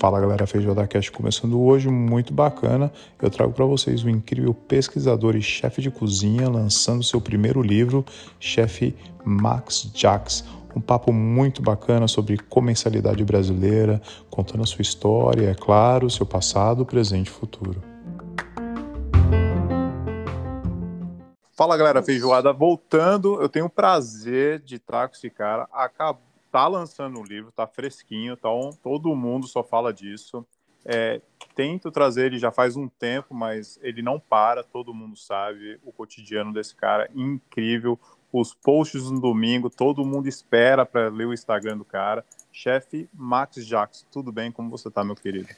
Fala galera, Feijoada Cast começando hoje, muito bacana. Eu trago para vocês o incrível pesquisador e chefe de cozinha lançando seu primeiro livro, chefe Max Jacques. Um papo muito bacana sobre comensalidade brasileira, contando a sua história, é claro, seu passado, presente e futuro. Fala galera, Feijoada voltando. Eu tenho o prazer de estar com esse cara. Acabou tá lançando um livro, tá fresquinho, então todo mundo só fala disso. É, tento trazer ele já faz um tempo, mas ele não para, todo mundo sabe o cotidiano desse cara, incrível. Os posts no domingo, todo mundo espera para ler o Instagram do cara. Chefe Max Jacques, tudo bem? Como você tá, meu querido?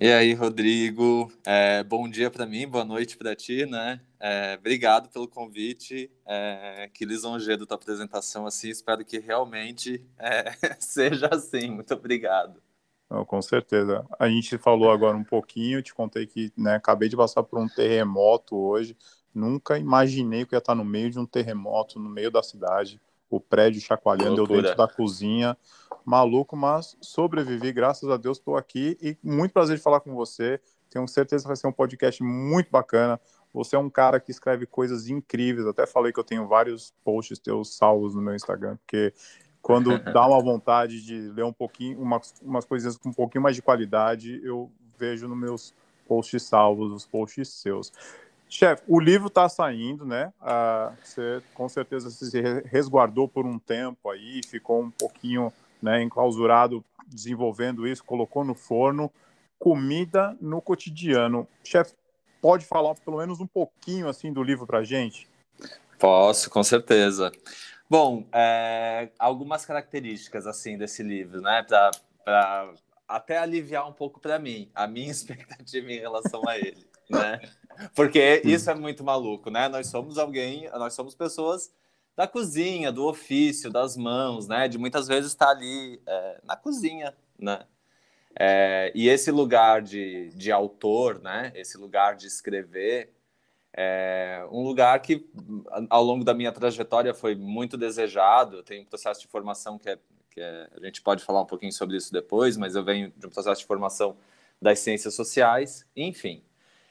E aí, Rodrigo, é, bom dia para mim, boa noite para ti, né? É, obrigado pelo convite, é, que lisonjeiro tua apresentação, assim, espero que realmente é, seja assim, muito obrigado. Com certeza. A gente falou agora um pouquinho, te contei que né, acabei de passar por um terremoto hoje, nunca imaginei que ia estar no meio de um terremoto, no meio da cidade, o prédio chacoalhando, eu dentro da cozinha, maluco, mas sobrevivi, graças a Deus estou aqui e muito prazer de falar com você. Tenho certeza que vai ser um podcast muito bacana. Você é um cara que escreve coisas incríveis. Até falei que eu tenho vários posts teus salvos no meu Instagram, porque quando dá uma vontade de ler um pouquinho, umas, umas coisinhas com um pouquinho mais de qualidade, eu vejo nos meus posts salvos, os posts seus. Chefe, o livro está saindo, né? Ah, você com certeza se resguardou por um tempo aí, ficou um pouquinho né, enclausurado desenvolvendo isso, colocou no forno. Comida no cotidiano. Chefe, pode falar pelo menos um pouquinho assim do livro para gente? Posso, com certeza. Bom, é, algumas características assim desse livro, né, para até aliviar um pouco para mim a minha expectativa em relação a ele, né? Porque isso é muito maluco, né? Nós somos alguém, nós somos pessoas da cozinha, do ofício, das mãos, né? De muitas vezes estar ali é, na cozinha, né? É, e esse lugar de, de autor, né? Esse lugar de escrever, é um lugar que ao longo da minha trajetória foi muito desejado. Eu tenho um processo de formação que é, que é, a gente pode falar um pouquinho sobre isso depois, mas eu venho de um processo de formação das ciências sociais, enfim.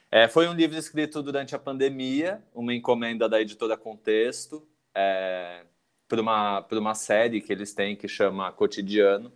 É, foi um livro escrito durante a pandemia, uma encomenda da editora Contexto, é, por, uma, uma série que eles têm que chama Cotidiano.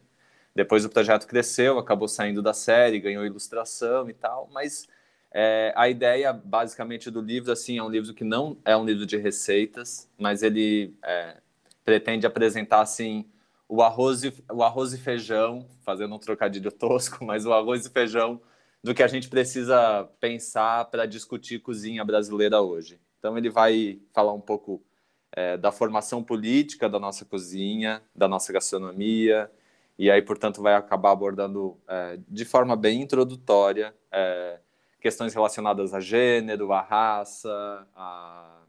Depois o projeto cresceu, acabou saindo da série, ganhou ilustração e tal, mas é, a ideia basicamente do livro assim é um livro que não é um livro de receitas, mas ele é, pretende apresentar assim o arroz e, o arroz e feijão, fazendo um trocadilho tosco, mas o arroz e feijão do que a gente precisa pensar para discutir cozinha brasileira hoje. Então, ele vai falar um pouco é, da formação política da nossa cozinha, da nossa gastronomia, e aí, portanto, vai acabar abordando é, de forma bem introdutória é, questões relacionadas a gênero, a raça, a,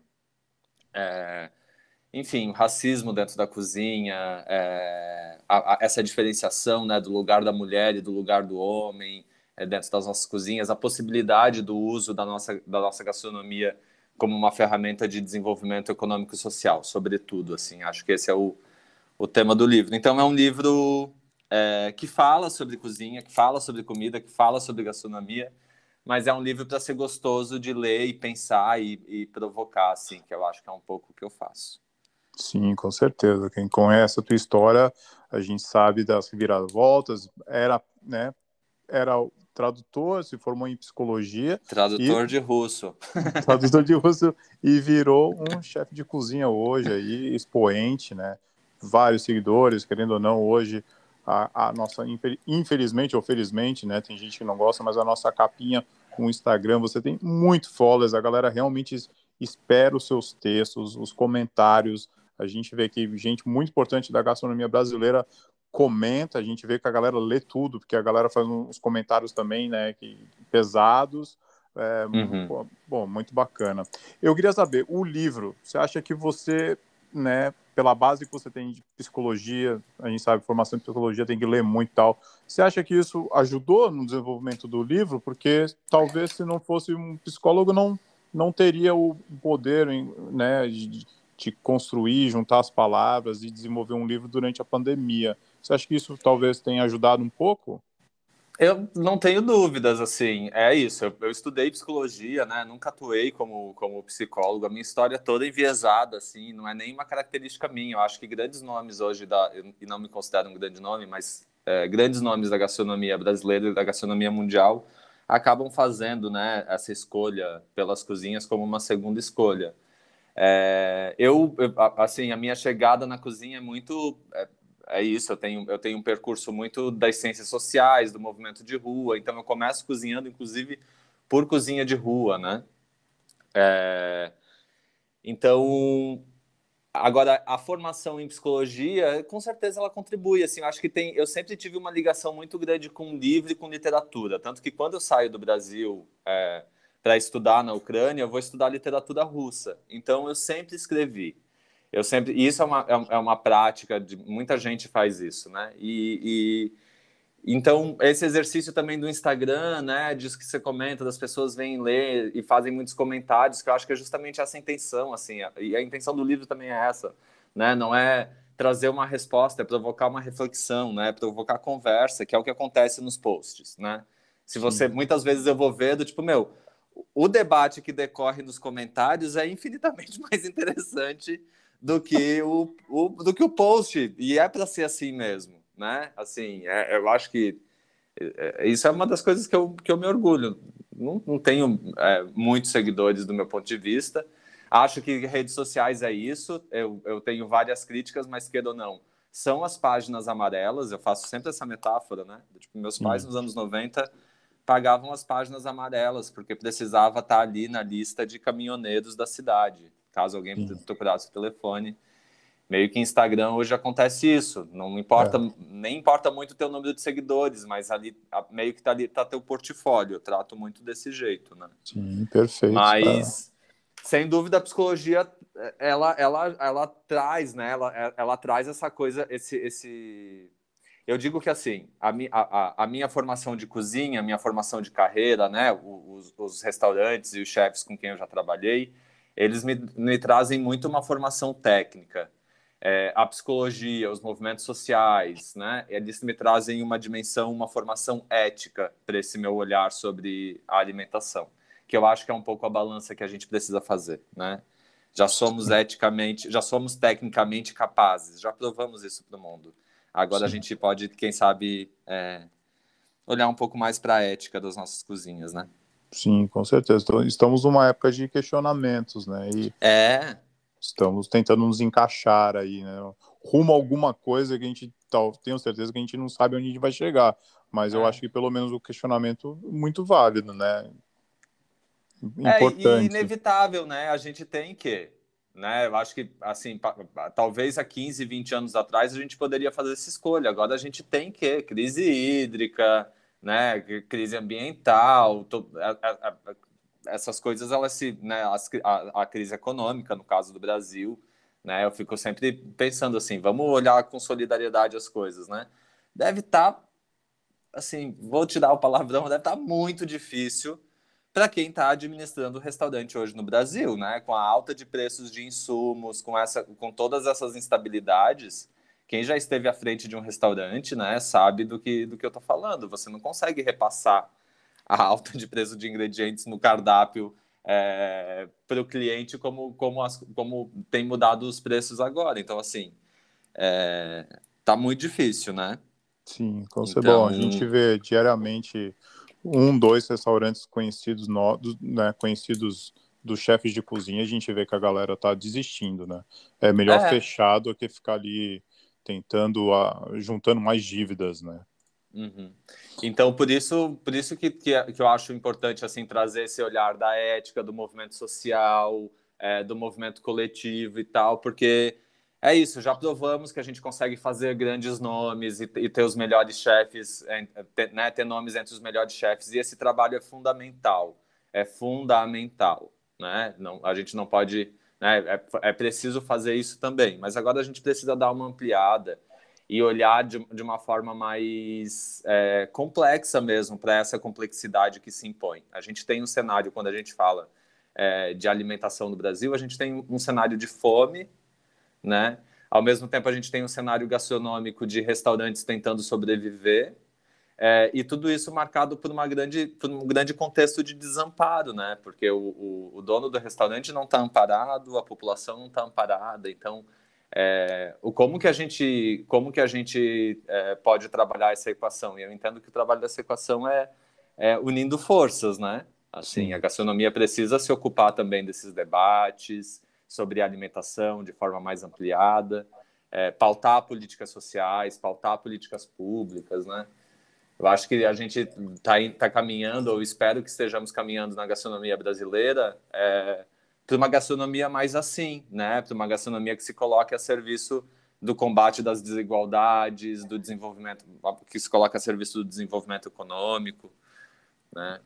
é, enfim, racismo dentro da cozinha, é, a, a, essa diferenciação né, do lugar da mulher e do lugar do homem, é, dentro das nossas cozinhas, a possibilidade do uso da nossa, da nossa gastronomia como uma ferramenta de desenvolvimento econômico e social, sobretudo, assim, acho que esse é o, o tema do livro. Então, é um livro é, que fala sobre cozinha, que fala sobre comida, que fala sobre gastronomia, mas é um livro para ser gostoso de ler e pensar e, e, provocar, assim, que eu acho que é um pouco o que eu faço. Sim, com certeza. Quem conhece a tua história, a gente sabe das viravoltas, era, né, era tradutor, se formou em psicologia. Tradutor e... de russo. tradutor de russo e virou um chefe de cozinha hoje aí, expoente, né? Vários seguidores, querendo ou não, hoje a, a, nossa, infelizmente ou felizmente, né? Tem gente que não gosta, mas a nossa capinha com o Instagram, você tem muito followers, a galera realmente espera os seus textos, os comentários. A gente vê que gente muito importante da gastronomia brasileira comenta, a gente vê que a galera lê tudo, porque a galera faz uns comentários também, né, que, pesados. É, uhum. Bom, muito bacana. Eu queria saber, o livro, você acha que você, né, pela base que você tem de psicologia, a gente sabe, formação de psicologia tem que ler muito e tal, você acha que isso ajudou no desenvolvimento do livro? Porque talvez se não fosse um psicólogo, não, não teria o poder, né, de, de construir, juntar as palavras e desenvolver um livro durante a pandemia. Você acha que isso talvez tenha ajudado um pouco? Eu não tenho dúvidas, assim, é isso. Eu, eu, estudei psicologia, né? Nunca atuei como, como psicólogo. A minha história é toda enviesada, assim, não é nenhuma característica minha. Eu acho que grandes nomes hoje, da, e não me considero um grande nome, mas é, grandes nomes da gastronomia brasileira e da gastronomia mundial acabam fazendo, né, essa escolha pelas cozinhas como uma segunda escolha. É, eu, assim, a minha chegada na cozinha é muito é, é isso, eu tenho, eu tenho um percurso muito das ciências sociais, do movimento de rua, então eu começo cozinhando, inclusive, por cozinha de rua, né? É, então, agora, a formação em psicologia, com certeza ela contribui, assim, eu acho que tem, eu sempre tive uma ligação muito grande com livro e com literatura, tanto que quando eu saio do Brasil é, para estudar na Ucrânia, eu vou estudar literatura russa, então eu sempre escrevi, eu sempre isso é uma, é, é uma prática de muita gente faz isso né? E, e, então esse exercício também do Instagram né? Disso que você comenta das pessoas vêm ler e fazem muitos comentários que eu acho que é justamente essa intenção assim e a intenção do livro também é essa né? Não é trazer uma resposta é provocar uma reflexão né? Provocar conversa que é o que acontece nos posts né? Se você Sim. muitas vezes eu vou ver do tipo meu o debate que decorre nos comentários é infinitamente mais interessante do que o, o, do que o post. E é para ser assim mesmo, né? Assim, é, eu acho que é, é, isso é uma das coisas que eu, que eu me orgulho. Não, não tenho é, muitos seguidores do meu ponto de vista. Acho que redes sociais é isso. Eu, eu tenho várias críticas, mas queira ou não, são as páginas amarelas. Eu faço sempre essa metáfora, né? Tipo, meus pais, nos anos 90, pagavam as páginas amarelas, porque precisava estar ali na lista de caminhoneiros da cidade caso alguém Sim. procurasse o telefone. Meio que Instagram hoje acontece isso. Não importa, é. nem importa muito o teu número de seguidores, mas ali meio que tá ali tá teu portfólio. Eu trato muito desse jeito, né? Sim, perfeito. Mas é. sem dúvida a psicologia ela ela ela traz, né? Ela, ela traz essa coisa, esse esse eu digo que assim, a, a, a minha formação de cozinha, a minha formação de carreira, né, os, os restaurantes e os chefes com quem eu já trabalhei, eles me, me trazem muito uma formação técnica. É, a psicologia, os movimentos sociais, né? Eles me trazem uma dimensão, uma formação ética para esse meu olhar sobre a alimentação, que eu acho que é um pouco a balança que a gente precisa fazer, né? Já somos eticamente, já somos tecnicamente capazes, já provamos isso para o mundo. Agora Sim. a gente pode, quem sabe, é, olhar um pouco mais para a ética das nossas cozinhas, né? Sim, com certeza. Então, estamos numa época de questionamentos, né? E é. Estamos tentando nos encaixar aí, né? Rumo a alguma coisa que a gente tal, tenho certeza que a gente não sabe onde a gente vai chegar, mas é. eu acho que pelo menos o questionamento é muito válido, né? Importante. É, e inevitável, né? A gente tem que, né? Eu acho que assim, talvez há 15, 20 anos atrás a gente poderia fazer essa escolha. Agora a gente tem que crise hídrica, né, crise ambiental, to, a, a, a, essas coisas elas se, né, a, crise econômica no caso do Brasil, né, eu fico sempre pensando assim, vamos olhar com solidariedade as coisas, né? Deve estar, tá, assim, vou te dar o palavrão, deve estar tá muito difícil para quem está administrando o restaurante hoje no Brasil, né? Com a alta de preços de insumos, com essa, com todas essas instabilidades, quem já esteve à frente de um restaurante, né, sabe do que, do que eu estou falando. Você não consegue repassar a alta de preço de ingredientes no cardápio é, para o cliente como, como, as, como tem mudado os preços agora. Então, assim, é, tá muito difícil, né? Sim, como então... bom. A gente vê diariamente um, dois restaurantes conhecidos, no, né, conhecidos dos chefes de cozinha, a gente vê que a galera tá desistindo, né? É melhor é. fechar do que ficar ali tentando a, juntando mais dívidas, né? Uhum. Então, por isso, por isso que, que, eu acho importante assim trazer esse olhar da ética, do movimento social, é, do movimento coletivo e tal, porque é isso. Já provamos que a gente consegue fazer grandes nomes e, e ter os melhores chefes, é, ter, né, ter nomes entre os melhores chefes. E esse trabalho é fundamental. É fundamental, né? Não, a gente não pode né? É, é preciso fazer isso também, mas agora a gente precisa dar uma ampliada e olhar de, de uma forma mais é, complexa mesmo para essa complexidade que se impõe. A gente tem um cenário quando a gente fala é, de alimentação no Brasil, a gente tem um cenário de fome, né? Ao mesmo tempo, a gente tem um cenário gastronômico de restaurantes tentando sobreviver, é, e tudo isso marcado por, uma grande, por um grande contexto de desamparo, né? Porque o, o, o dono do restaurante não está amparado, a população não está amparada, então é, o como que a gente como que a gente é, pode trabalhar essa equação? E eu entendo que o trabalho dessa equação é, é unindo forças, né? Assim, Sim. a gastronomia precisa se ocupar também desses debates sobre alimentação de forma mais ampliada, é, pautar políticas sociais, pautar políticas públicas, né? Eu acho que a gente está tá caminhando, ou espero que estejamos caminhando na gastronomia brasileira, é, para uma gastronomia mais assim, né? Para uma gastronomia que se coloque a serviço do combate das desigualdades, do desenvolvimento, que se coloca a serviço do desenvolvimento econômico, né?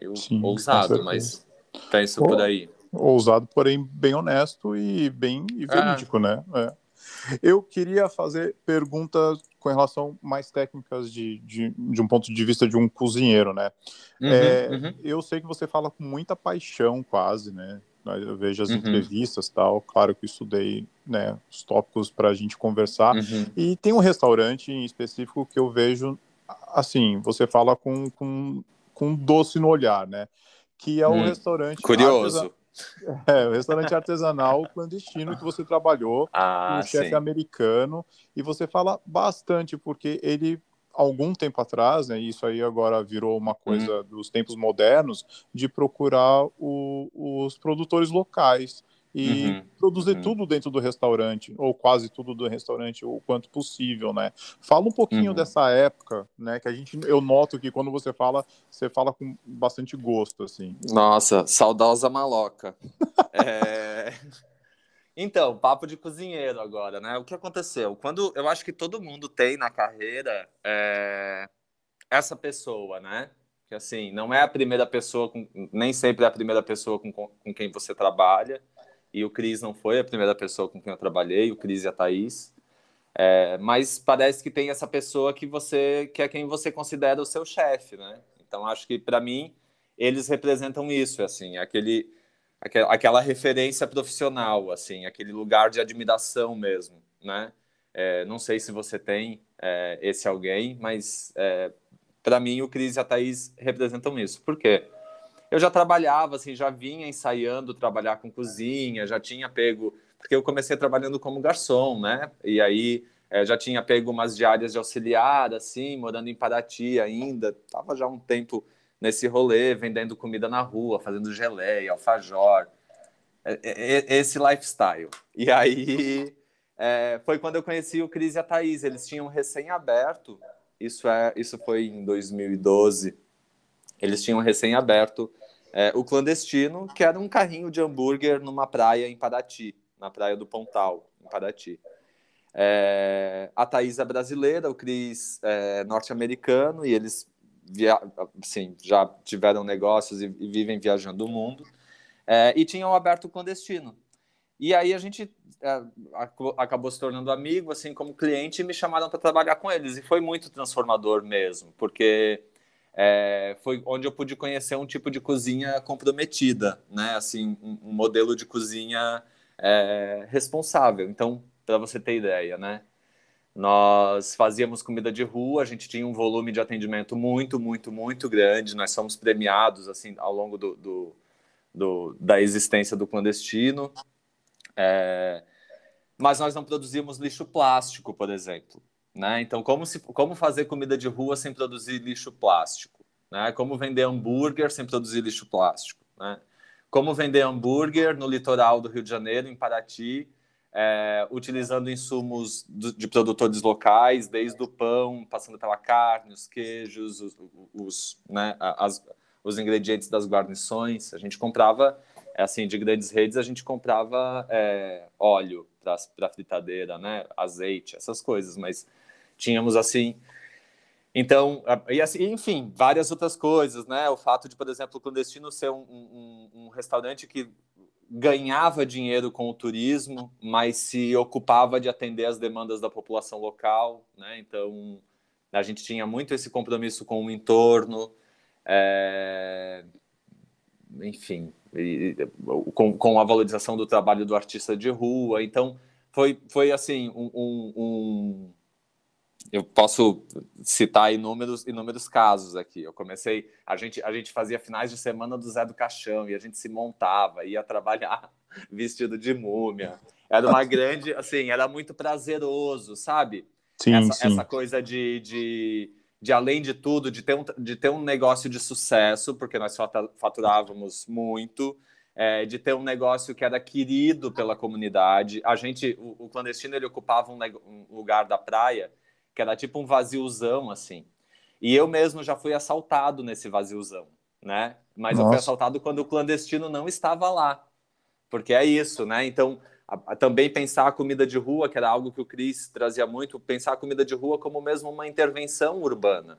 Eu, Sim, ousado, mas penso por aí. Ousado, porém bem honesto e bem e verídico, é. né? É. Eu queria fazer perguntas com relação mais técnicas de, de, de, um ponto de vista de um cozinheiro, né? Uhum, é, uhum. Eu sei que você fala com muita paixão, quase, né? Eu vejo as uhum. entrevistas tal, claro que estudei né, os tópicos para a gente conversar. Uhum. E tem um restaurante em específico que eu vejo, assim, você fala com, com com doce no olhar, né? Que é o hum, restaurante. Curioso. É, o restaurante artesanal clandestino que você trabalhou, ah, um chefe americano, e você fala bastante, porque ele, algum tempo atrás, né, isso aí agora virou uma coisa hum. dos tempos modernos, de procurar o, os produtores locais e uhum, produzir uhum. tudo dentro do restaurante, ou quase tudo do restaurante, o quanto possível, né? Fala um pouquinho uhum. dessa época, né? Que a gente, eu noto que quando você fala, você fala com bastante gosto, assim. Nossa, saudosa maloca. é... Então, papo de cozinheiro agora, né? O que aconteceu? Quando eu acho que todo mundo tem na carreira é... essa pessoa, né? Que assim, não é a primeira pessoa, com... nem sempre é a primeira pessoa com, com quem você trabalha e o Cris não foi a primeira pessoa com quem eu trabalhei, o Cris e a Thaís. É, mas parece que tem essa pessoa que você que é quem você considera o seu chefe, né? Então acho que para mim eles representam isso, assim, aquele aquela referência profissional, assim, aquele lugar de admiração mesmo, né? É, não sei se você tem é, esse alguém, mas é, para mim o Cris e a Thaís representam isso. Por quê? Eu já trabalhava, assim, já vinha ensaiando trabalhar com cozinha, já tinha pego, porque eu comecei trabalhando como garçom, né? E aí é, já tinha pego umas diárias de auxiliar, assim, morando em Paraty ainda, tava já um tempo nesse rolê, vendendo comida na rua, fazendo geleia, alfajor, é, é, esse lifestyle. E aí é, foi quando eu conheci o Cris e a Thaís, eles tinham recém-aberto, isso, é, isso foi em 2012, eles tinham recém-aberto é, o clandestino, que era um carrinho de hambúrguer numa praia em Paraty, na praia do Pontal, em Paraty. É, a é brasileira, o Cris é norte-americano, e eles via assim, já tiveram negócios e, e vivem viajando o mundo. É, e tinham aberto o clandestino. E aí a gente é, acabou se tornando amigo, assim como cliente, e me chamaram para trabalhar com eles. E foi muito transformador mesmo, porque é, foi onde eu pude conhecer um tipo de cozinha comprometida, né? Assim, um, um modelo de cozinha é, responsável. Então, para você ter ideia, né? Nós fazíamos comida de rua, a gente tinha um volume de atendimento muito, muito, muito grande. Nós somos premiados assim ao longo do, do, do da existência do clandestino. É, mas nós não produzíamos lixo plástico, por exemplo. Né? Então, como, se, como fazer comida de rua sem produzir lixo plástico? Né? Como vender hambúrguer sem produzir lixo plástico? Né? Como vender hambúrguer no litoral do Rio de Janeiro, em Paraty, é, utilizando insumos de produtores locais, desde o pão, passando pela carne, os queijos, os, os, né, as, os ingredientes das guarnições. A gente comprava, assim, de grandes redes, a gente comprava é, óleo para fritadeira, né, azeite, essas coisas, mas tínhamos assim. Então, e assim, enfim, várias outras coisas, né? O fato de, por exemplo, o clandestino ser um, um, um restaurante que ganhava dinheiro com o turismo, mas se ocupava de atender as demandas da população local, né? Então, a gente tinha muito esse compromisso com o entorno, é... enfim, e, com, com a valorização do trabalho do artista de rua. Então, foi, foi assim, um, um, um eu posso citar inúmeros, inúmeros casos aqui. Eu comecei, a gente, a gente fazia finais de semana do Zé do Caixão e a gente se montava, ia trabalhar vestido de múmia. Era uma grande, assim, era muito prazeroso, sabe? Sim, essa, sim. essa coisa de, de, de, além de tudo, de ter, um, de ter um negócio de sucesso, porque nós faturávamos muito, é, de ter um negócio que era querido pela comunidade. A gente, o, o clandestino, ele ocupava um, um lugar da praia que era tipo um vaziozão, assim. E eu mesmo já fui assaltado nesse vaziozão, né? Mas Nossa. eu fui assaltado quando o clandestino não estava lá. Porque é isso, né? Então, a, a, também pensar a comida de rua, que era algo que o Cris trazia muito, pensar a comida de rua como mesmo uma intervenção urbana.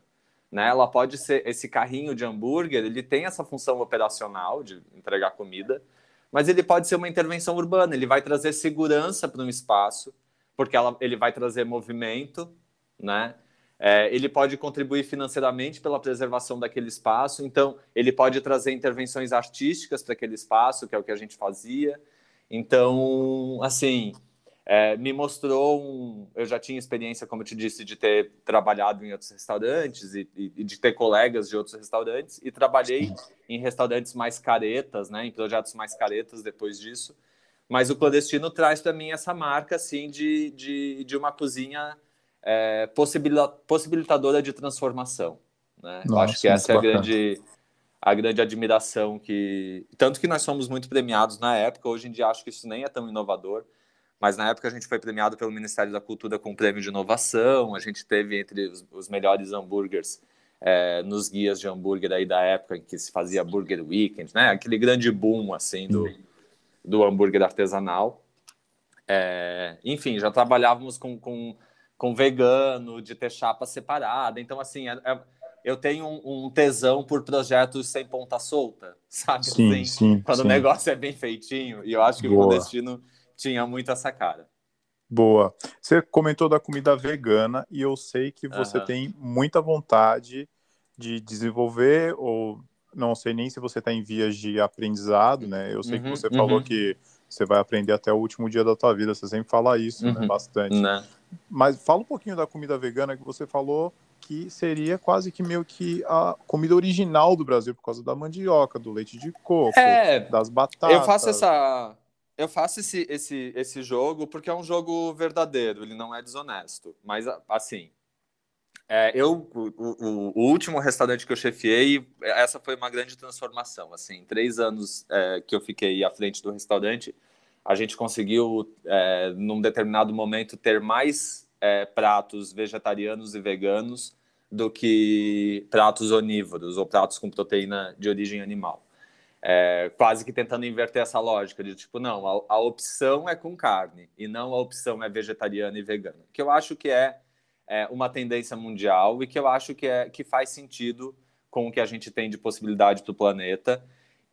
Né? Ela pode ser esse carrinho de hambúrguer, ele tem essa função operacional de entregar comida, mas ele pode ser uma intervenção urbana, ele vai trazer segurança para um espaço, porque ela, ele vai trazer movimento, né? É, ele pode contribuir financeiramente pela preservação daquele espaço, então ele pode trazer intervenções artísticas para aquele espaço, que é o que a gente fazia. Então, assim, é, me mostrou um. Eu já tinha experiência, como eu te disse, de ter trabalhado em outros restaurantes e, e de ter colegas de outros restaurantes, e trabalhei em restaurantes mais caretas, né, em projetos mais caretas depois disso. Mas o clandestino traz para mim essa marca, assim, de, de, de uma cozinha é, possibilitadora de transformação. Né? Nossa, Eu acho que essa é a grande, a grande admiração que. Tanto que nós somos muito premiados na época, hoje em dia acho que isso nem é tão inovador, mas na época a gente foi premiado pelo Ministério da Cultura com um prêmio de inovação, a gente teve entre os, os melhores hambúrgueres é, nos guias de hambúrguer aí da época em que se fazia Burger Weekend, né? Aquele grande boom assim do, do hambúrguer artesanal. É, enfim, já trabalhávamos com, com com vegano, de ter chapa separada. Então, assim, é, é, eu tenho um, um, tesão por projetos sem ponta solta, sabe? Sim, assim, sim, quando sim. o negócio é bem feitinho. E eu acho que Boa. o destino tinha muito essa cara. Boa. Você comentou da comida vegana e eu sei que você uhum. tem muita vontade de desenvolver ou não sei nem se você está em vias de aprendizado, né? Eu sei uhum, que você uhum. falou que você vai aprender até o último dia da tua vida, você sempre fala isso, né? Uhum. Bastante. Né? Mas fala um pouquinho da comida vegana que você falou que seria quase que meio que a comida original do Brasil por causa da mandioca, do leite de coco, é, das batatas. Eu faço essa eu faço esse, esse, esse jogo porque é um jogo verdadeiro, ele não é desonesto. Mas, assim, é, eu, o, o, o, último restaurante que eu chefiei, essa foi uma grande transformação. Assim, três anos é, que eu fiquei à frente do restaurante, a gente conseguiu, é, num determinado momento, ter mais é, pratos vegetarianos e veganos do que pratos onívoros ou pratos com proteína de origem animal. É, quase que tentando inverter essa lógica de tipo, não, a, a, opção é com carne e não a opção é vegetariana e vegana. Que eu acho que é, é, uma tendência mundial e que eu acho que, é, que faz sentido com o que a gente tem de possibilidade para o planeta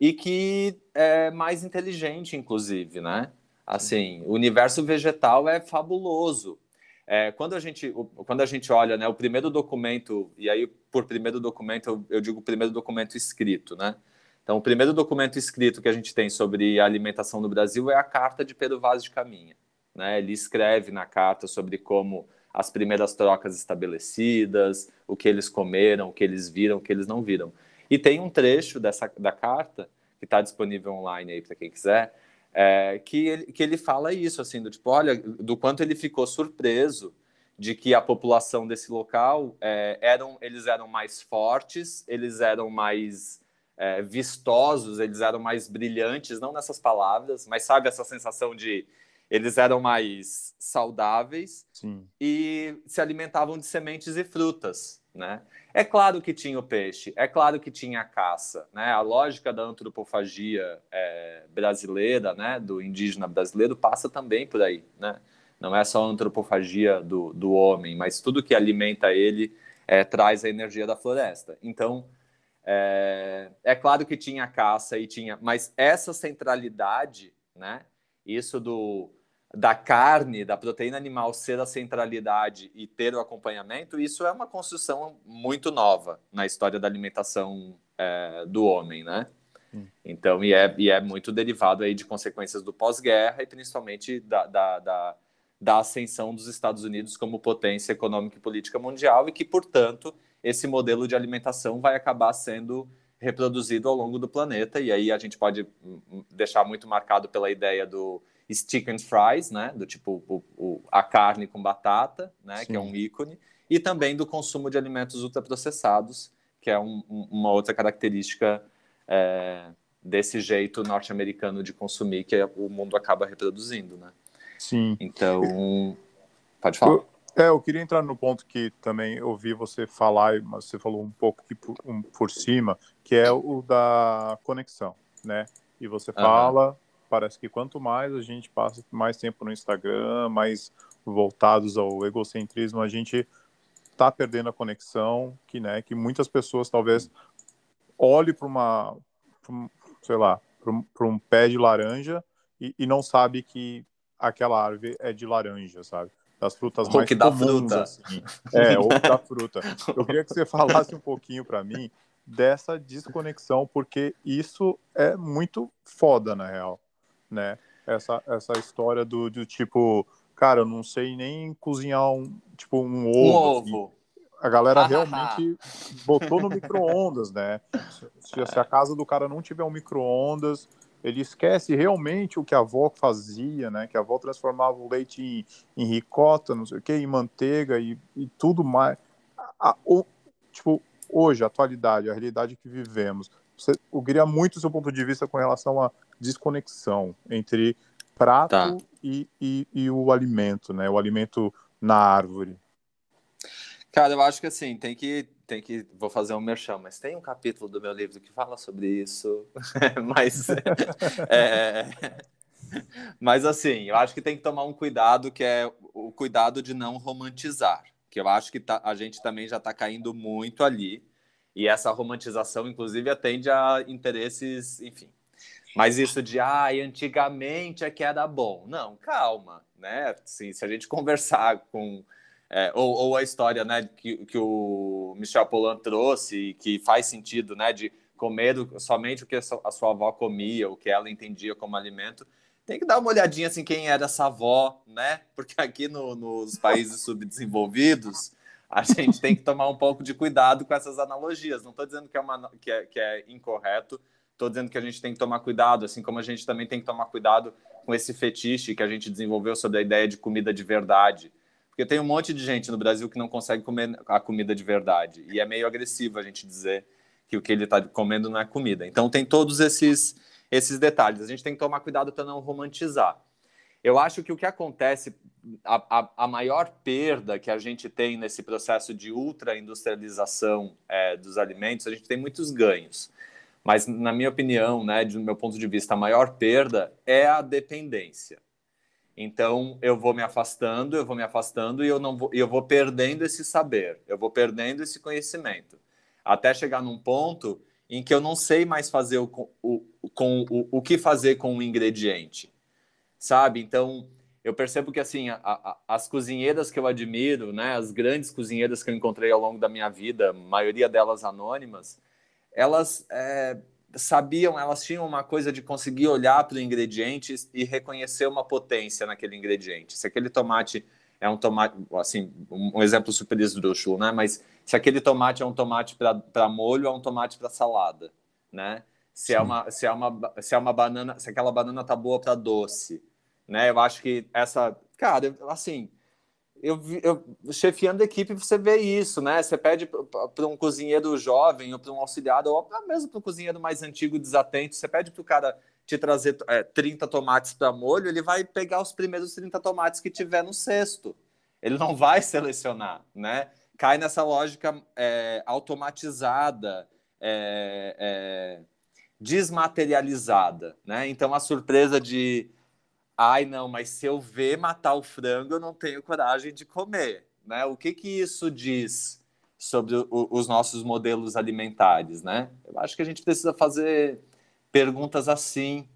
e que é mais inteligente, inclusive, né? Assim, o universo vegetal é fabuloso. É, quando, a gente, quando a gente olha né, o primeiro documento, e aí por primeiro documento eu, eu digo o primeiro documento escrito, né? Então, o primeiro documento escrito que a gente tem sobre a alimentação no Brasil é a Carta de Pedro Vaz de Caminha. Né? Ele escreve na carta sobre como as primeiras trocas estabelecidas, o que eles comeram, o que eles viram, o que eles não viram. E tem um trecho dessa da carta que está disponível online aí para quem quiser, é, que, ele, que ele fala isso, assim, do tipo, olha, do quanto ele ficou surpreso de que a população desse local é, eram, eles eram mais fortes, eles eram mais é, vistosos, eles eram mais brilhantes, não nessas palavras, mas sabe essa sensação de eles eram mais saudáveis Sim. e se alimentavam de sementes e frutas, né? É claro que tinha o peixe, é claro que tinha a caça, né? A lógica da antropofagia é, brasileira, né, do indígena brasileiro, passa também por aí, né? Não é só a antropofagia do, do homem, mas tudo que alimenta ele é, traz a energia da floresta. Então, é, é claro que tinha caça e tinha, mas essa centralidade, né? Isso do da carne, da proteína animal ser a centralidade e ter o acompanhamento, isso é uma construção muito nova na história da alimentação é, do homem, né? Então, e é, e é muito derivado aí de consequências do pós-guerra e principalmente da, da, da, da ascensão dos Estados Unidos como potência econômica e política mundial e que, portanto, esse modelo de alimentação vai acabar sendo reproduzido ao longo do planeta e aí a gente pode hum, hum, deixar muito marcado pela ideia do stick and fries, né, do tipo o, o, a carne com batata, né, Sim. que é um ícone, e também do consumo de alimentos ultraprocessados, que é um, uma outra característica é, desse jeito norte-americano de consumir que o mundo acaba reproduzindo, né? Sim. Então, pode falar. Eu, é, eu queria entrar no ponto que também ouvi você falar, mas você falou um pouco por, um, por cima, que é o da conexão, né? E você fala, uhum. parece que quanto mais a gente passa mais tempo no Instagram, mais voltados ao egocentrismo, a gente está perdendo a conexão, que, né, que muitas pessoas talvez olhem para uma, pra, sei lá, para um pé de laranja e, e, não sabe que aquela árvore é de laranja, sabe? Das frutas mais que comuns, fruta. Assim. É, ou da fruta. Eu queria que você falasse um pouquinho para mim dessa desconexão, porque isso é muito foda, na real, né? Essa, essa história do, do tipo, cara, eu não sei nem cozinhar um, tipo, um ovo. Um ovo. Assim. A galera ah, realmente botou no micro-ondas, né? Se, se, a casa do cara não tiver um micro-ondas, ele esquece realmente o que a avó fazia, né? Que a avó transformava o leite em, em ricota, não sei o que, em manteiga e, e tudo mais. A, a, o, tipo, hoje, a atualidade, a realidade que vivemos, você, eu queria muito o seu ponto de vista com relação à desconexão entre prato tá. e, e, e, o alimento, né? O alimento na árvore. Cara, eu acho que assim, tem que, tem que, vou fazer um merchan, mas tem um capítulo do meu livro que fala sobre isso, mas, é, mas assim, eu acho que tem que tomar um cuidado, que é o cuidado de não romantizar, que eu acho que tá, a gente também já está caindo muito ali, e essa romantização, inclusive, atende a interesses, enfim, mas isso de, ah, antigamente é que era bom. Não, calma, né? Assim, se a gente conversar com... É, ou, ou, a história né, que, que o Michel Polan trouxe, que faz sentido, né? De comer somente o que a sua avó comia, o que ela entendia como alimento. Tem que dar uma olhadinha assim quem era essa avó, né? Porque aqui no, nos países subdesenvolvidos a gente tem que tomar um pouco de cuidado com essas analogias. Não estou dizendo que é, uma, que é, que é incorreto, Estou dizendo que a gente tem que tomar cuidado, assim como a gente também tem que tomar cuidado com esse fetiche que a gente desenvolveu sobre a ideia de comida de verdade. Porque tem um monte de gente no Brasil que não consegue comer a comida de verdade. E é meio agressivo a gente dizer que o que ele está comendo não é comida. Então tem todos esses, esses detalhes. A gente tem que tomar cuidado para não romantizar. Eu acho que o que acontece, a, a, a, maior perda que a gente tem nesse processo de ultra-industrialização é, dos alimentos, a gente tem muitos ganhos. Mas, na minha opinião, né, do meu ponto de vista, a maior perda é a dependência. Então, eu vou me afastando, eu vou me afastando e eu, não vou, eu vou perdendo esse saber, eu vou perdendo esse conhecimento. Até chegar num ponto em que eu não sei mais fazer o, o, com, o, o que fazer com o ingrediente, sabe? Então, eu percebo que assim a, a, as cozinheiras que eu admiro, né, as grandes cozinheiras que eu encontrei ao longo da minha vida, maioria delas anônimas, elas é, sabiam, elas tinham uma coisa de conseguir olhar para o ingrediente e reconhecer uma potência naquele ingrediente. Se aquele tomate é um tomate, assim, um exemplo super esdrúxulo, né? Mas se aquele tomate é um tomate para molho, é um tomate para salada, né? Se é uma, se é uma, se é uma banana, se aquela banana tá boa para doce, né? Eu acho que essa, cara, assim, eu, eu chefiando a equipe, você vê isso, né? Você pede para um cozinheiro jovem ou para um auxiliar, ou mesmo para um cozinheiro mais antigo, desatento, você pede para o cara te trazer é, 30 tomates para molho, ele vai pegar os primeiros 30 tomates que tiver no cesto. Ele não vai selecionar, né? Cai nessa lógica é, automatizada, é, é desmaterializada, né? Então a surpresa de Ai, não, mas se eu ver matar o frango, eu não tenho coragem de comer. Né? O que, que isso diz sobre o, os nossos modelos alimentares? Né? Eu acho que a gente precisa fazer perguntas assim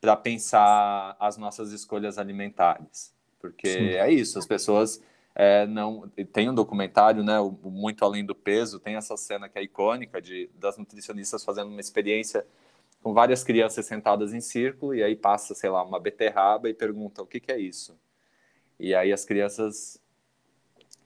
para pensar as nossas escolhas alimentares. Porque Sim. é isso, as pessoas é, não. Tem um documentário, né? O Muito Além do Peso, tem essa cena que é icônica de, das nutricionistas fazendo uma experiência com várias crianças sentadas em círculo, e aí passa, sei lá, uma beterraba e pergunta o que, que é isso. E aí as crianças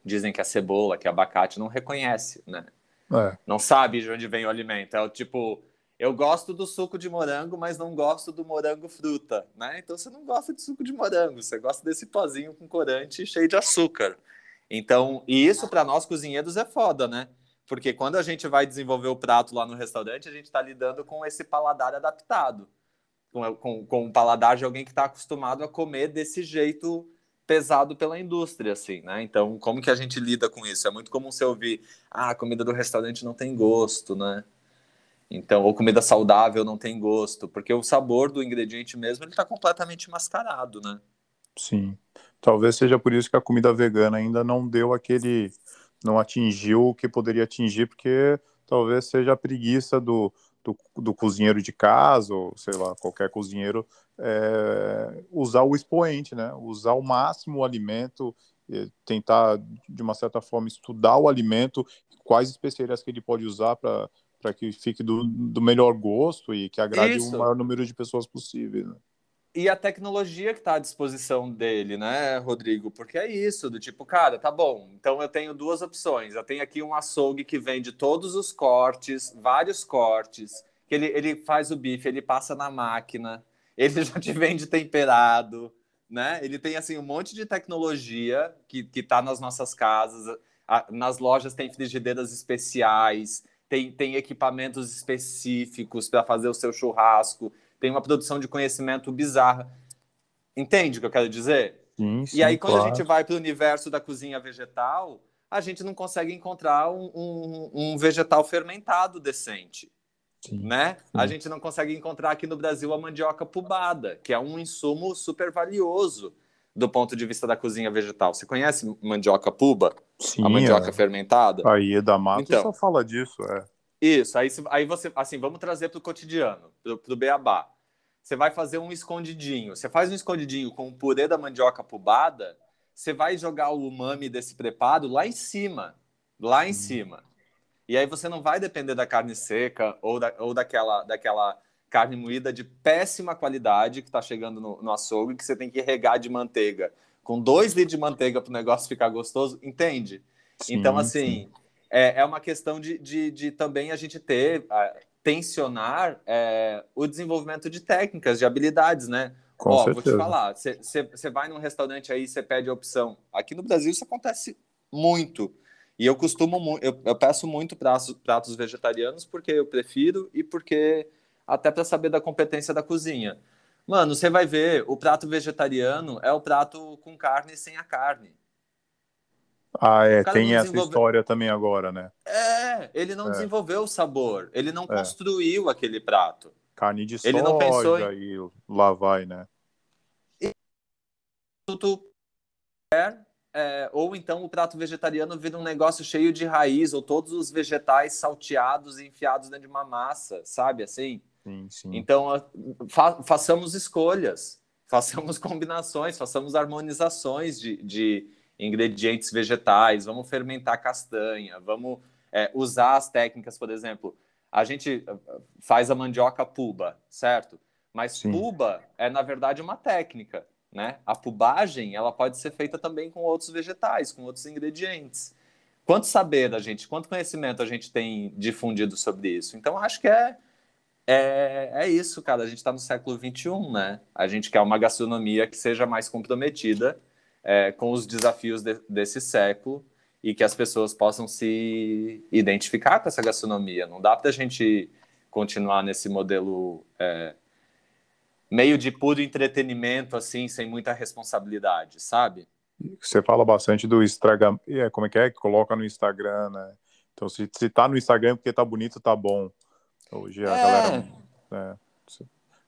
dizem que é cebola, que é abacate, não reconhece, né? É. Não sabe de onde vem o alimento. É o tipo, eu gosto do suco de morango, mas não gosto do morango fruta, né? Então você não gosta de suco de morango, você gosta desse pozinho com corante cheio de açúcar. Então, e isso para nós cozinheiros é foda, né? Porque quando a gente vai desenvolver o prato lá no restaurante, a gente está lidando com esse paladar adaptado, com, com, com o paladar de alguém que está acostumado a comer desse jeito pesado pela indústria, assim, né? Então, como que a gente lida com isso? É muito comum você ouvir, ah, a comida do restaurante não tem gosto, né? Então, ou comida saudável não tem gosto, porque o sabor do ingrediente mesmo ele está completamente mascarado, né? Sim. Talvez seja por isso que a comida vegana ainda não deu aquele não atingiu o que poderia atingir, porque talvez seja a preguiça do, do, do cozinheiro de casa, ou sei lá, qualquer cozinheiro, é, usar o expoente, né? Usar o máximo o alimento, tentar, de uma certa forma, estudar o alimento, quais especiarias que ele pode usar para para que fique do, do melhor gosto e que agrade Isso. o maior número de pessoas possível. Né? E a tecnologia que está à disposição dele, né, Rodrigo? Porque é isso, do tipo, cara, tá bom, então eu tenho duas opções. Eu tenho aqui um açougue que vende todos os cortes, vários cortes, que ele, ele faz o bife, ele passa na máquina, ele já te vende temperado, né? Ele tem, assim, um monte de tecnologia que, que tá nas nossas casas, nas lojas tem frigideiras especiais, tem, tem equipamentos específicos para fazer o seu churrasco, tem uma produção de conhecimento bizarra. Entende o que eu quero dizer? Sim, sim, e aí, quando claro. a gente vai para o universo da cozinha vegetal, a gente não consegue encontrar um, um, um vegetal fermentado decente. Sim, né? Sim. A gente não consegue encontrar aqui no Brasil a mandioca pubada, que é um insumo super valioso do ponto de vista da cozinha vegetal. Você conhece mandioca puba? Sim, a mandioca é. fermentada? Aí da mata então, só fala disso, é. Isso, aí, aí você, assim, vamos trazer para o cotidiano, para o beabá. Você vai fazer um escondidinho. Você faz um escondidinho com o purê da mandioca pubada, você vai jogar o umami desse preparo lá em cima, lá em hum. cima. E aí você não vai depender da carne seca ou, da, ou daquela, daquela carne moída de péssima qualidade que está chegando no, no açougue, que você tem que regar de manteiga. Com dois litros de manteiga para o negócio ficar gostoso, entende? Sim, então, assim, sim é, é uma questão de, de, de, também a gente ter, tensionar é, o desenvolvimento de técnicas, de habilidades, né? Com Ó, vou te falar, você vai num restaurante aí, você pede a opção. Aqui no Brasil isso acontece muito. E eu costumo, eu, eu peço muito pratos, pratos vegetarianos porque eu prefiro e porque até para saber da competência da cozinha. Mano, você vai ver, o prato vegetariano é o prato com carne sem a carne. Ah, é, tem essa história também agora, né? É, ele não é. desenvolveu o sabor, ele não é. construiu aquele prato. Carne de ele soja não pensou em... e lá vai, né? E... É, ou então o prato vegetariano vira um negócio cheio de raiz, ou todos os vegetais salteados e enfiados dentro de uma massa, sabe assim? Sim, sim. Então, fa façamos escolhas, façamos combinações, façamos harmonizações de, de ingredientes vegetais, vamos fermentar castanha, vamos é, usar as técnicas, por exemplo, a gente eh, faz a mandioca puba, certo? Mas Sim. puba é, na verdade, uma técnica, né? A pubagem, ela pode ser feita também com outros vegetais, com outros ingredientes. Quanto saber da gente, quanto conhecimento a gente tem difundido sobre isso? Então, acho que é, é, é isso, cara. A gente está no século XXI, né? A gente quer uma gastronomia que seja mais comprometida é, com os desafios de, desse século e que as pessoas possam se identificar com essa gastronomia. Não dá para a gente continuar nesse modelo é, meio de puro entretenimento, assim, sem muita responsabilidade, sabe? Você fala bastante do Instagram, é, como é que é que coloca no Instagram, né? Então, se, se tá no Instagram porque tá bonito, tá bom. Hoje a é... galera... É,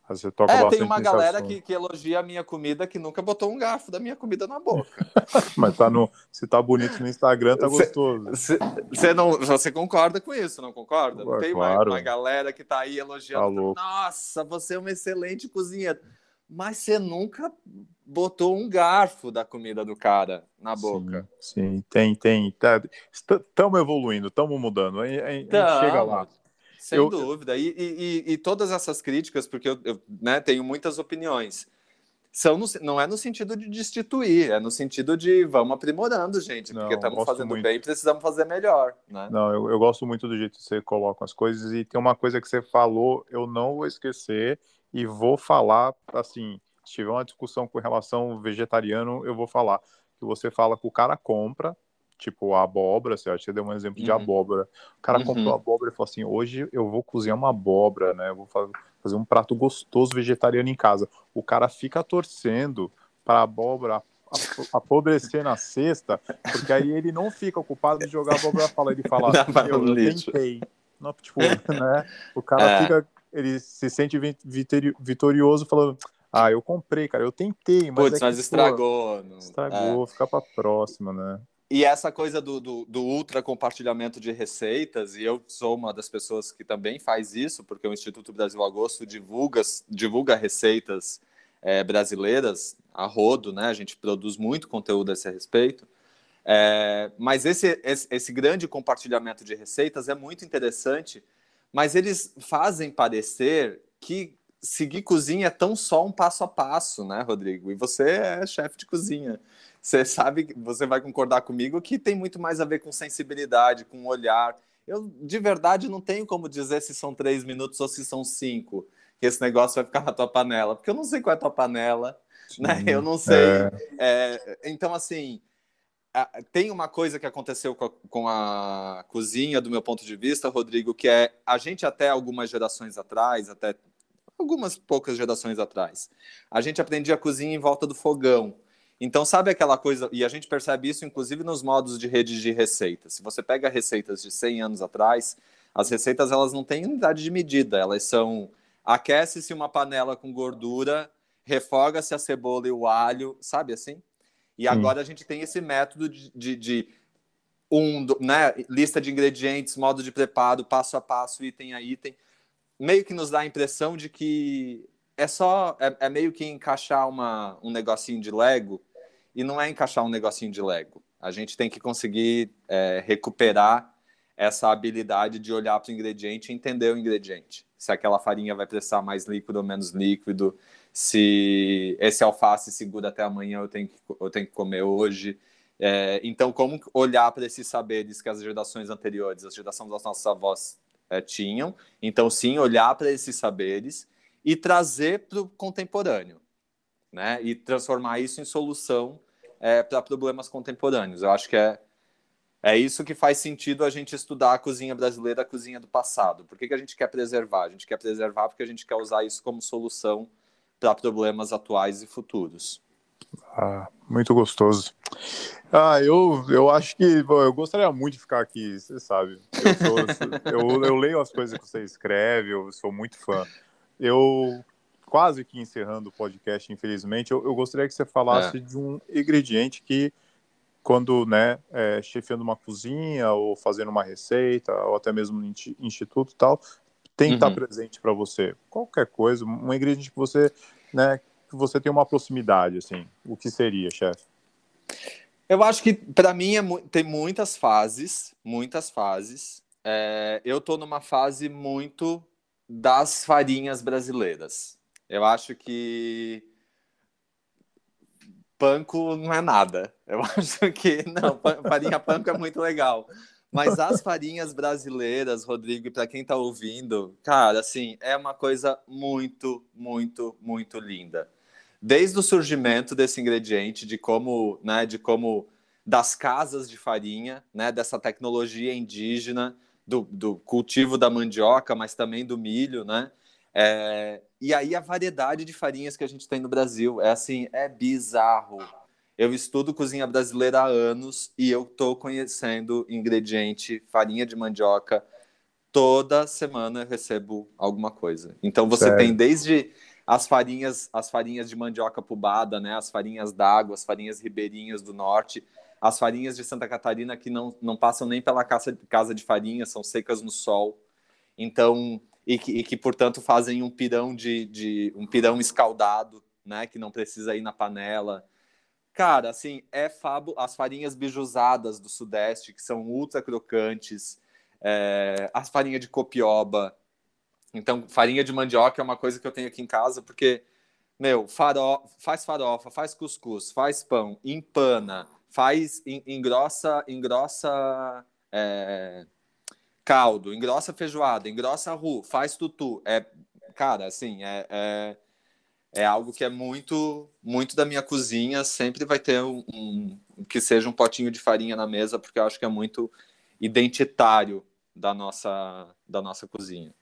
você toca é, tem uma galera que, que, elogia a minha comida que nunca botou um garfo da minha comida na boca. Mas tá no, se tá bonito no Instagram, tá gostoso. Você não, você concorda com isso, não concorda? Não tem claro. uma, uma, galera que tá aí elogiando. Tá Nossa, você é um excelente cozinheiro. Mas você nunca botou um garfo da comida do cara na boca. Sim, sim. tem, tem. Estamos tá, evoluindo, estamos mudando. A, a, a gente chega lá. Sem eu... dúvida. E, e, e, todas essas críticas, porque eu, eu né, tenho muitas opiniões, são no, não é no sentido de destituir, é no sentido de vamos aprimorando, gente, não, porque estamos fazendo muito. bem e precisamos fazer melhor. Né? Não, eu, eu gosto muito do jeito que você coloca as coisas, e tem uma coisa que você falou, eu não vou esquecer, e vou falar assim. Se tiver uma discussão com relação vegetariano, eu vou falar que você fala que o cara compra, tipo a abóbora, você acha que você deu um exemplo uhum. de abóbora. O cara uhum. comprou abóbora e falou assim: hoje eu vou cozinhar uma abóbora, né? Eu vou fazer um prato gostoso vegetariano em casa. O cara fica torcendo para a abóbora apodrecer na cesta, porque aí ele não fica ocupado de jogar a abóbora fala, ele fala, não, eu, eu tentei. Não, tipo, né? O cara é. fica, ele se sente vitorioso falando, ah, eu comprei, cara, eu tentei, mas. Putz, é mas estragou. Pô, estragou, é. fica pra próxima, né? E essa coisa do, do, do, ultra compartilhamento de receitas, e eu sou uma das pessoas que também faz isso, porque o Instituto Brasil Agosto divulga, divulga receitas é, brasileiras a rodo, né? A gente produz muito conteúdo a esse respeito. É, mas esse, esse, esse grande compartilhamento de receitas é muito interessante, mas eles fazem parecer que seguir cozinha é tão só um passo a passo, né, Rodrigo? E você é chefe de cozinha você sabe, você vai concordar comigo que tem muito mais a ver com sensibilidade, com olhar. Eu, de verdade, não tenho como dizer se são três minutos ou se são cinco, que esse negócio vai ficar na tua panela, porque eu não sei qual é a tua panela, né? Eu não sei. É... É, então, assim, tem uma coisa que aconteceu com a, com a, cozinha, do meu ponto de vista, Rodrigo, que é a gente até algumas gerações atrás, até algumas poucas gerações atrás, a gente aprendia a cozinha em volta do fogão. Então, sabe aquela coisa, e a gente percebe isso inclusive nos modos de redigir receitas. Se você pega receitas de 100 anos atrás, as receitas elas não têm unidade de medida, elas são aquece-se uma panela com gordura, refoga-se a cebola e o alho, sabe assim? E agora a gente tem esse método de, de, de um, né, lista de ingredientes, modo de preparo, passo a passo, item a item, meio que nos dá a impressão de que é só é, é meio que encaixar uma, um negocinho de Lego e não é encaixar um negocinho de Lego. A gente tem que conseguir é, recuperar essa habilidade de olhar para o ingrediente e entender o ingrediente. Se aquela farinha vai precisar mais líquido ou menos líquido, se esse alface segura até amanhã, eu tenho que, eu tenho que comer hoje. É, então, como olhar para esses saberes que as gerações anteriores, as gerações das nossas avós é, tinham? Então, sim, olhar para esses saberes e trazer para o contemporâneo né? E transformar isso em solução é, para problemas contemporâneos. Eu acho que é, é isso que faz sentido a gente estudar a cozinha brasileira, a cozinha do passado. Por que, que a gente quer preservar? A gente quer preservar porque a gente quer usar isso como solução para problemas atuais e futuros. Ah, muito gostoso. Ah, eu, eu acho que bom, eu gostaria muito de ficar aqui, você sabe. Eu, sou, eu, eu leio as coisas que você escreve, eu sou muito fã. Eu quase que encerrando o podcast, infelizmente, eu, eu gostaria que você falasse é. de um ingrediente que, quando né, é, chefiando uma cozinha ou fazendo uma receita, ou até mesmo no instituto tal, tem que uhum. estar presente para você. Qualquer coisa, um ingrediente que você, né, que você tem uma proximidade, assim. O que seria, chefe? Eu acho que para mim é, tem muitas fases, muitas fases. É, eu estou numa fase muito das farinhas brasileiras. Eu acho que panko não é nada. Eu acho que não, farinha panko é muito legal. Mas as farinhas brasileiras, Rodrigo, para quem está ouvindo, cara, assim, é uma coisa muito, muito, muito linda. Desde o surgimento desse ingrediente, de como, né, de como das casas de farinha, né, dessa tecnologia indígena, do, do cultivo da mandioca, mas também do milho, né? É, e aí a variedade de farinhas que a gente tem no Brasil é assim, é bizarro. Eu estudo cozinha brasileira há anos e eu tô conhecendo ingrediente, farinha de mandioca. Toda semana eu recebo alguma coisa. Então você Sério? tem desde as farinhas, as farinhas de mandioca pubada, né, as farinhas d'água, as farinhas ribeirinhas do norte, as farinhas de Santa Catarina que não, não passam nem pela casa, casa de farinha, são secas no sol. Então, e que, e que portanto fazem um pirão de, de, um pirão escaldado, né, que não precisa ir na panela. Cara, assim, é fabo as farinhas bijusadas do Sudeste, que são ultra crocantes, é, as farinhas de copioba, Então, farinha de mandioca é uma coisa que eu tenho aqui em casa, porque, meu, faro... faz farofa, faz cuscuz, faz pão, empana, faz engrossa, engrossa é... caldo, engrossa feijoada, engrossa ru, faz tutu. É, cara, assim, é, é, é, algo que é muito, muito da minha cozinha. Sempre vai ter um, um que seja um potinho de farinha na mesa, porque eu acho que é muito identitário da nossa, da nossa cozinha.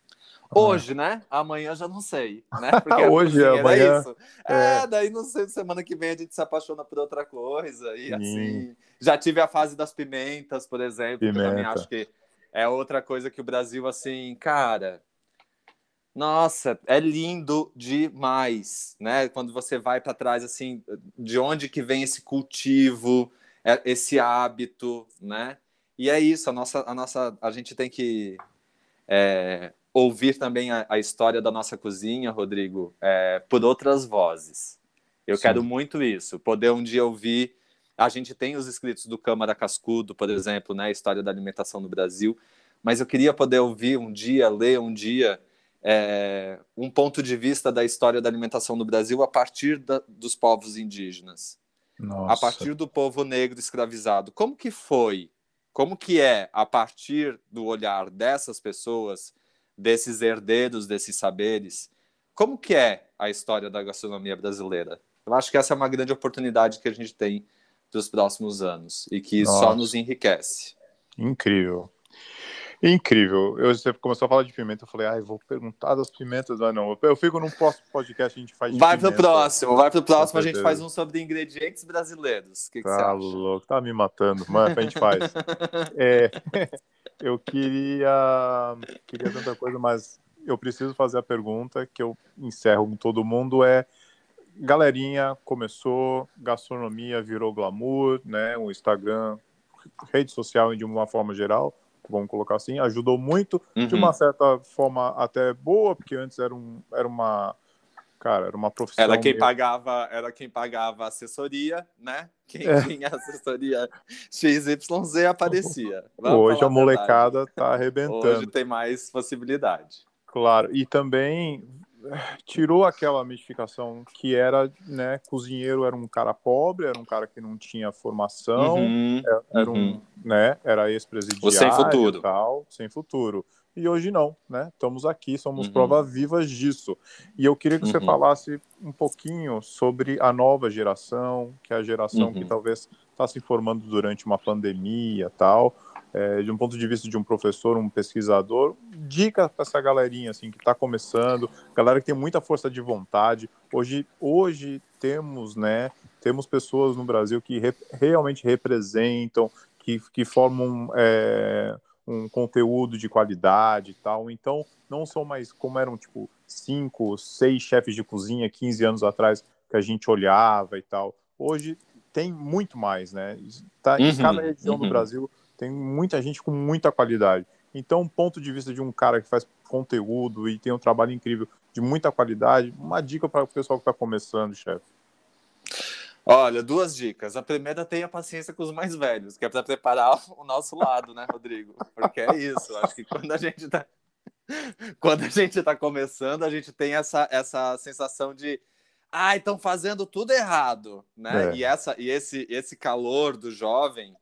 Hoje, né? Amanhã já não sei, né? Porque Hoje, amanhã. É, isso. É, é, daí não sei, semana que vem a gente se apaixona por outra coisa. E Sim. assim. Já tive a fase das pimentas, por exemplo, Pimenta. que eu também acho que é outra coisa que o Brasil, assim, cara. Nossa, é lindo demais, né? Quando você vai para trás, assim, de onde que vem esse cultivo, é, esse hábito, né? E é isso, a nossa, a nossa, a gente tem que é, ouvir também a, a, história da nossa cozinha, Rodrigo, é, por outras vozes. Eu Sim. quero muito isso, poder um dia ouvir. A gente tem os escritos do Câmara Cascudo, por exemplo, né, a história da alimentação no Brasil, mas eu queria poder ouvir um dia, ler um dia é, um ponto de vista da história da alimentação no Brasil a partir da, dos povos indígenas, Nossa. a partir do povo negro escravizado. Como que foi? Como que é a partir do olhar dessas pessoas desses herdeiros desses saberes. Como que é a história da gastronomia brasileira? Eu acho que essa é uma grande oportunidade que a gente tem para os próximos anos e que Nossa. só nos enriquece. Incrível. Incrível. Eu, você começou a falar de pimenta, eu falei, ai, vou perguntar das pimentas, mas não. Eu fico num próximo podcast, a gente faz Vai pimenta. pro próximo, vai pro próximo, a gente faz um sobre ingredientes brasileiros. O que, que tá você acha? louco, tá me matando, mas a gente faz. é, eu queria, queria tanta coisa, mas eu preciso fazer a pergunta que eu encerro com todo mundo, é galerinha começou, gastronomia virou glamour, né? O Instagram, rede social de uma forma geral, vamos colocar assim, ajudou muito, uhum. de uma certa forma até boa, porque antes era, um, era uma cara, era uma profissão. Era quem pagava, era quem pagava assessoria, né? Quem é. tinha assessoria XYZ aparecia. Vamos Hoje a molecada tá arrebentando. Hoje tem mais possibilidade. Claro, e também tirou aquela mistificação que era, né, cozinheiro era um cara pobre, era um cara que não tinha formação, uhum, era, era uhum. um, né, era ex-presidiário sem futuro. tal, sem futuro. E hoje não, né? Estamos aqui, somos uhum. provas vivas disso. E eu queria que você uhum. falasse um pouquinho sobre a nova geração, que é a geração que uhum. talvez está se formando durante uma pandemia tal é, de um ponto de vista de um professor, um pesquisador, dica para essa galerinha assim que está começando, galera que tem muita força de vontade. Hoje, hoje temos, né, temos pessoas no Brasil que re, realmente representam, que, que formam é, um conteúdo de qualidade e tal. Então, não são mais como eram tipo cinco, seis chefes de cozinha 15 anos atrás que a gente olhava e tal. Hoje tem muito mais, né? Tá em uhum, cada região uhum. do Brasil tem muita gente com muita qualidade. Então, ponto de vista de um cara que faz conteúdo e tem um trabalho incrível de muita qualidade, uma dica para o pessoal que está começando, chefe. Olha, duas dicas. A primeira, tenha paciência com os mais velhos, que é para preparar o nosso lado, né, Rodrigo? Porque é isso. Acho que quando a gente está quando a gente está começando, a gente tem essa, essa sensação de ah, estão fazendo tudo errado, né? É. E, essa, e esse, esse calor do jovem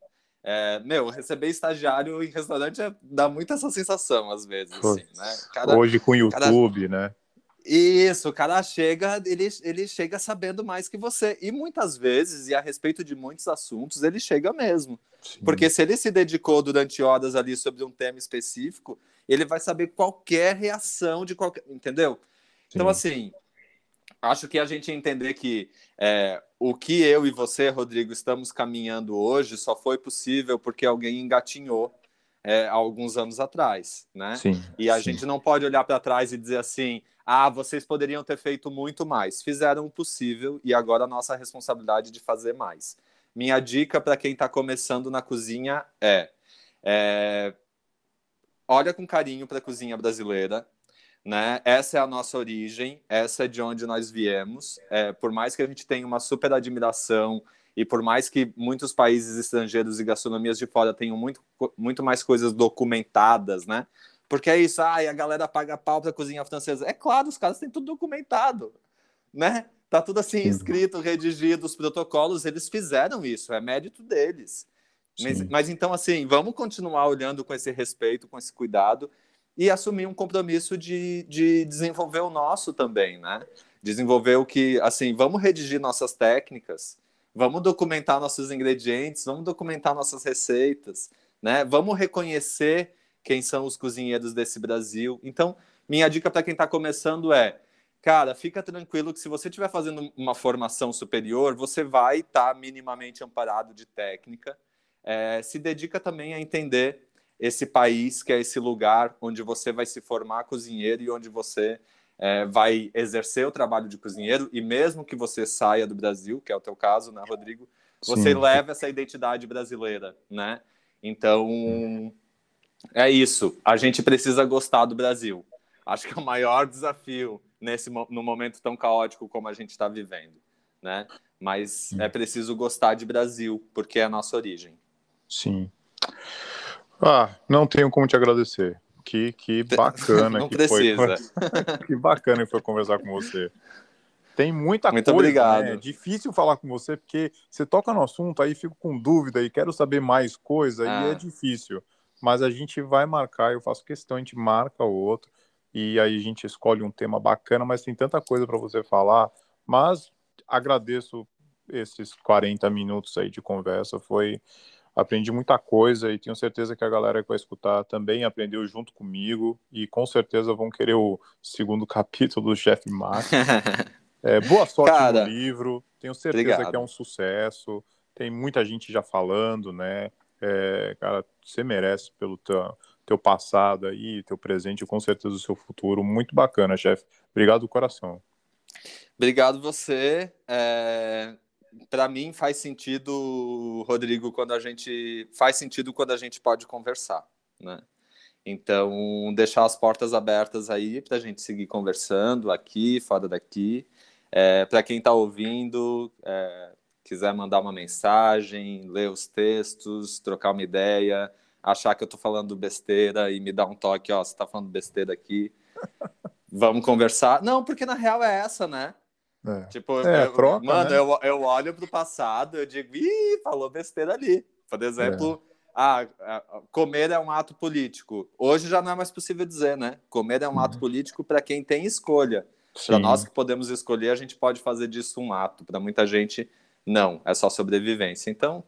é, meu, receber estagiário em restaurante é, dá muito essa sensação, às vezes, assim, né? Cara, Hoje com o YouTube, cara... né? Isso, o cara chega, ele, ele chega sabendo mais que você. E muitas vezes, e a respeito de muitos assuntos, ele chega mesmo. Sim. Porque se ele se dedicou durante horas ali sobre um tema específico, ele vai saber qualquer reação de qualquer. Entendeu? Então, Sim. Então, assim, acho que a gente entender que é, o que eu e você, Rodrigo, estamos caminhando hoje só foi possível porque alguém engatinhou é, há alguns anos atrás, né? Sim, e a sim. gente não pode olhar para trás e dizer assim, ah, vocês poderiam ter feito muito mais. Fizeram o possível e agora a nossa responsabilidade de fazer mais. Minha dica para quem está começando na cozinha é, é olha com carinho para a cozinha brasileira, né? Essa é a nossa origem, essa é de onde nós viemos. É, por mais que a gente tenha uma super admiração e por mais que muitos países estrangeiros e gastronomias de fora tenham muito, muito mais coisas documentadas, né? Porque é isso, ai, a galera paga pau pra cozinha francesa. É claro, os caras têm tudo documentado, né? Tá tudo assim, escrito, redigido, os protocolos, eles fizeram isso, é mérito deles. Mas, mas, então, assim, vamos continuar olhando com esse respeito, com esse cuidado e assumir um compromisso de, de desenvolver o nosso também, né? Desenvolver o que, assim, vamos redigir nossas técnicas, vamos documentar nossos ingredientes, vamos documentar nossas receitas, né? Vamos reconhecer quem são os cozinheiros desse Brasil. Então, minha dica para quem está começando é Cara, fica tranquilo que se você estiver fazendo uma formação superior, você vai estar tá minimamente amparado de técnica. É, se dedica também a entender esse país, que é esse lugar onde você vai se formar cozinheiro e onde você é, vai exercer o trabalho de cozinheiro. E mesmo que você saia do Brasil, que é o teu caso, né, Rodrigo? Você Sim. leva essa identidade brasileira, né? Então, é isso. A gente precisa gostar do Brasil. Acho que é o maior desafio nesse no momento tão caótico como a gente está vivendo, né? Mas é preciso gostar de Brasil porque é a nossa origem. Sim. Ah, não tenho como te agradecer. Que, que bacana não que precisa. foi. que bacana que foi conversar com você. Tem muita Muito coisa, obrigado. Né? É difícil falar com você porque você toca no assunto aí fico com dúvida e quero saber mais coisa ah. e é difícil. Mas a gente vai marcar, eu faço questão, a gente marca o outro e aí a gente escolhe um tema bacana, mas tem tanta coisa para você falar. Mas agradeço esses 40 minutos aí de conversa, foi aprendi muita coisa e tenho certeza que a galera que vai escutar também aprendeu junto comigo e com certeza vão querer o segundo capítulo do Chef Max. é, boa sorte Cara, no livro, tenho certeza obrigado. que é um sucesso. Tem muita gente já falando, né? É, cara, você merece pelo teu, teu passado aí, teu presente e com certeza o seu futuro. Muito bacana, chefe. Obrigado do coração. Obrigado você. É... Para mim faz sentido, Rodrigo, quando a gente faz sentido quando a gente pode conversar, né? Então deixar as portas abertas aí para a gente seguir conversando aqui, fora daqui. É, para quem está ouvindo, é, quiser mandar uma mensagem, ler os textos, trocar uma ideia, achar que eu tô falando besteira e me dar um toque, ó, você tá falando besteira aqui. Vamos conversar. Não, porque na real é essa, né? É. Tipo, é, eu, troca, mano, né? eu, eu olho pro passado, eu digo, ih, falou besteira ali. Por exemplo, é. ah, comer é um ato político. Hoje já não é mais possível dizer, né? Comer é um uhum. ato político para quem tem escolha. Para nós que podemos escolher, a gente pode fazer disso um ato. Para muita gente, não, é só sobrevivência. Então,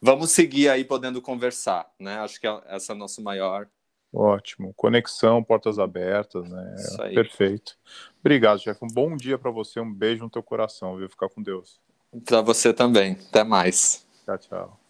vamos seguir aí podendo conversar, né? Acho que é, essa é a nossa maior. Ótimo. Conexão, portas abertas, né? Isso aí. Perfeito. Obrigado, Jeff. Um bom dia para você. Um beijo no teu coração, viu? Ficar com Deus. Para você também. Até mais. Tchau, tchau.